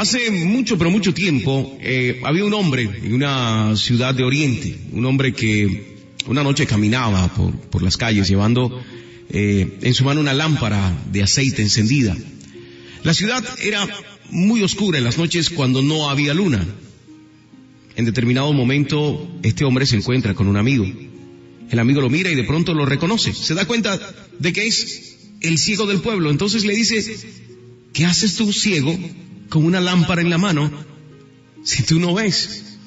Hace mucho, pero mucho tiempo, eh, había un hombre en una ciudad de Oriente, un hombre que una noche caminaba por, por las calles llevando eh, en su mano una lámpara de aceite encendida. La ciudad era muy oscura en las noches cuando no había luna. En determinado momento, este hombre se encuentra con un amigo. El amigo lo mira y de pronto lo reconoce. Se da cuenta de que es el ciego del pueblo. Entonces le dice, ¿qué haces tú ciego con una lámpara en la mano si tú no ves?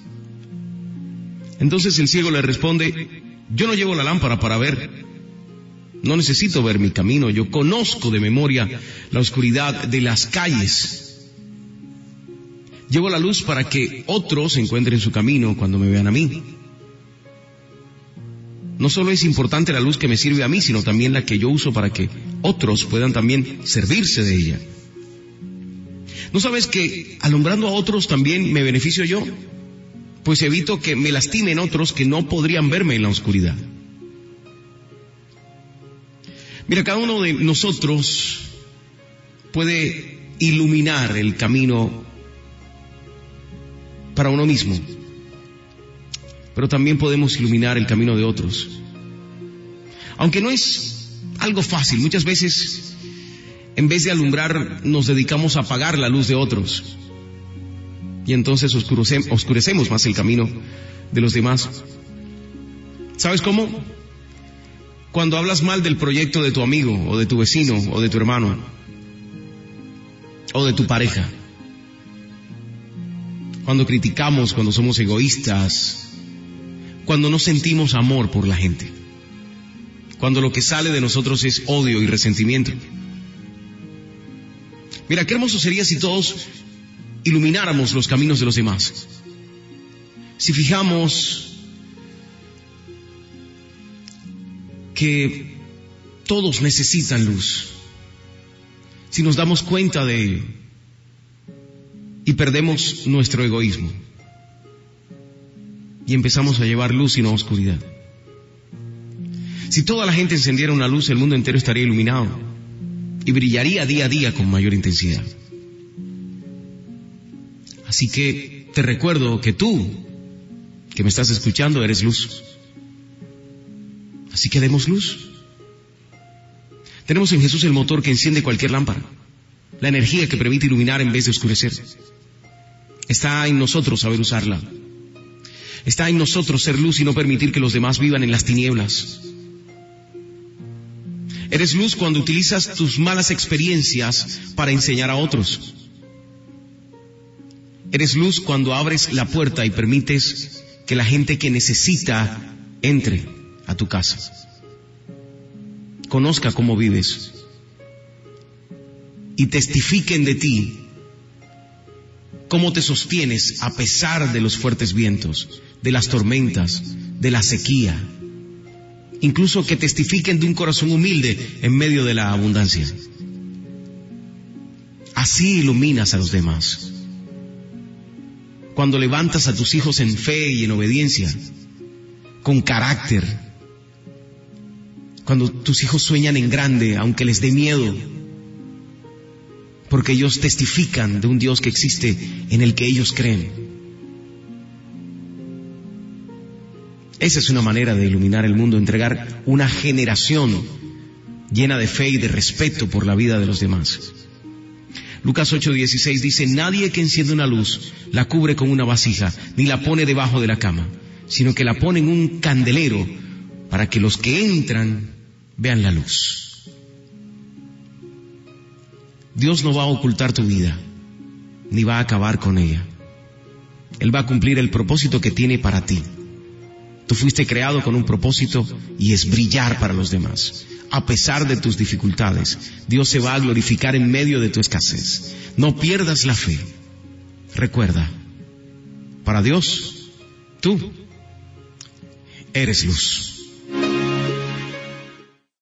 Entonces el ciego le responde, yo no llevo la lámpara para ver. No necesito ver mi camino. Yo conozco de memoria la oscuridad de las calles. Llevo la luz para que otros encuentren su camino cuando me vean a mí. No solo es importante la luz que me sirve a mí, sino también la que yo uso para que otros puedan también servirse de ella. ¿No sabes que alumbrando a otros también me beneficio yo? Pues evito que me lastimen otros que no podrían verme en la oscuridad. Mira, cada uno de nosotros puede iluminar el camino para uno mismo, pero también podemos iluminar el camino de otros. Aunque no es algo fácil, muchas veces en vez de alumbrar nos dedicamos a apagar la luz de otros y entonces oscurecemos más el camino de los demás. ¿Sabes cómo? Cuando hablas mal del proyecto de tu amigo o de tu vecino o de tu hermano o de tu pareja. Cuando criticamos, cuando somos egoístas, cuando no sentimos amor por la gente. Cuando lo que sale de nosotros es odio y resentimiento. Mira, qué hermoso sería si todos ilumináramos los caminos de los demás. Si fijamos que todos necesitan luz, si nos damos cuenta de ello y perdemos nuestro egoísmo y empezamos a llevar luz y no oscuridad. Si toda la gente encendiera una luz, el mundo entero estaría iluminado y brillaría día a día con mayor intensidad. Así que te recuerdo que tú, que me estás escuchando, eres luz. Así que demos luz. Tenemos en Jesús el motor que enciende cualquier lámpara, la energía que permite iluminar en vez de oscurecer. Está en nosotros saber usarla. Está en nosotros ser luz y no permitir que los demás vivan en las tinieblas. Eres luz cuando utilizas tus malas experiencias para enseñar a otros. Eres luz cuando abres la puerta y permites que la gente que necesita entre a tu casa. Conozca cómo vives y testifiquen de ti cómo te sostienes a pesar de los fuertes vientos, de las tormentas, de la sequía. Incluso que testifiquen de un corazón humilde en medio de la abundancia. Así iluminas a los demás cuando levantas a tus hijos en fe y en obediencia, con carácter, cuando tus hijos sueñan en grande, aunque les dé miedo, porque ellos testifican de un Dios que existe en el que ellos creen. Esa es una manera de iluminar el mundo, entregar una generación llena de fe y de respeto por la vida de los demás. Lucas 8:16 dice, nadie que enciende una luz la cubre con una vasija, ni la pone debajo de la cama, sino que la pone en un candelero para que los que entran vean la luz. Dios no va a ocultar tu vida, ni va a acabar con ella. Él va a cumplir el propósito que tiene para ti. Tú fuiste creado con un propósito y es brillar para los demás a pesar de tus dificultades. Dios se va a glorificar en medio de tu escasez. No pierdas la fe. Recuerda, para Dios, tú eres luz.